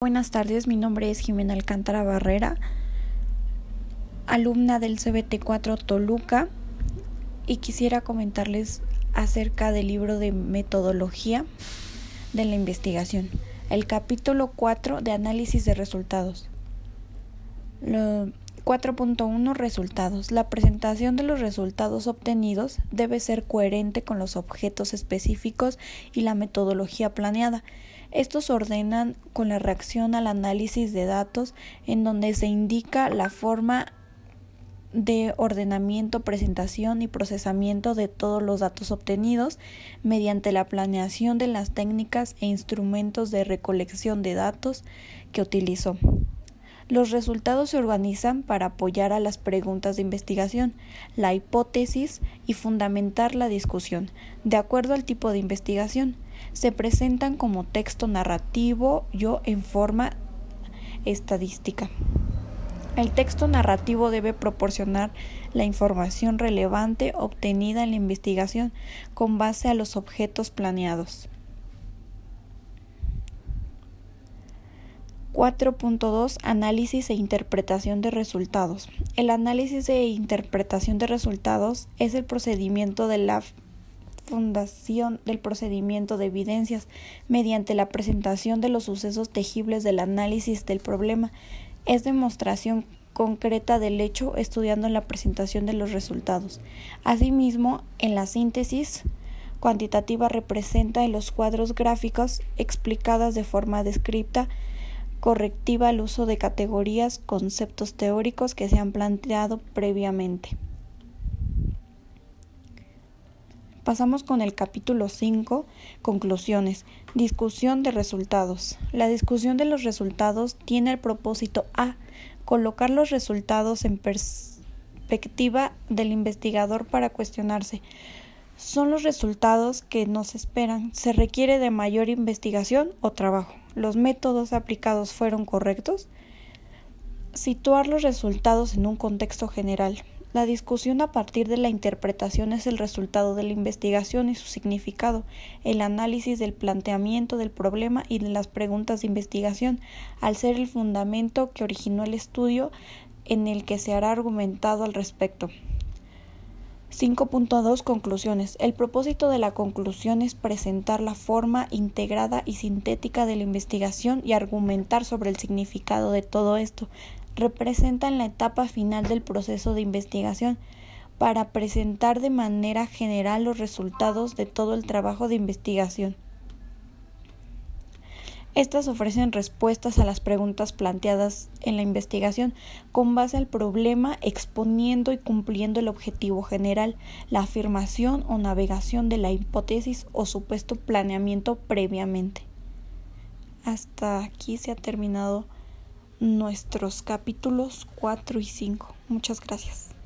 Buenas tardes, mi nombre es Jimena Alcántara Barrera, alumna del CBT4 Toluca y quisiera comentarles acerca del libro de metodología de la investigación, el capítulo 4 de análisis de resultados. 4.1 Resultados. La presentación de los resultados obtenidos debe ser coherente con los objetos específicos y la metodología planeada. Estos ordenan con la reacción al análisis de datos en donde se indica la forma de ordenamiento, presentación y procesamiento de todos los datos obtenidos mediante la planeación de las técnicas e instrumentos de recolección de datos que utilizó. Los resultados se organizan para apoyar a las preguntas de investigación, la hipótesis y fundamentar la discusión, de acuerdo al tipo de investigación. Se presentan como texto narrativo o en forma estadística. El texto narrativo debe proporcionar la información relevante obtenida en la investigación con base a los objetos planeados. 4.2 Análisis e interpretación de resultados. El análisis e interpretación de resultados es el procedimiento de la fundación del procedimiento de evidencias mediante la presentación de los sucesos tejibles del análisis del problema. Es demostración concreta del hecho estudiando la presentación de los resultados. Asimismo, en la síntesis cuantitativa representa en los cuadros gráficos explicadas de forma descripta correctiva al uso de categorías, conceptos teóricos que se han planteado previamente. Pasamos con el capítulo 5, conclusiones. Discusión de resultados. La discusión de los resultados tiene el propósito A. Colocar los resultados en perspectiva del investigador para cuestionarse son los resultados que nos esperan. Se requiere de mayor investigación o trabajo. ¿Los métodos aplicados fueron correctos? Situar los resultados en un contexto general. La discusión a partir de la interpretación es el resultado de la investigación y su significado, el análisis del planteamiento del problema y de las preguntas de investigación, al ser el fundamento que originó el estudio en el que se hará argumentado al respecto. 5.2 Conclusiones. El propósito de la conclusión es presentar la forma integrada y sintética de la investigación y argumentar sobre el significado de todo esto. Representan la etapa final del proceso de investigación para presentar de manera general los resultados de todo el trabajo de investigación. Estas ofrecen respuestas a las preguntas planteadas en la investigación con base al problema, exponiendo y cumpliendo el objetivo general, la afirmación o navegación de la hipótesis o supuesto planeamiento previamente. Hasta aquí se ha terminado nuestros capítulos 4 y 5. Muchas gracias.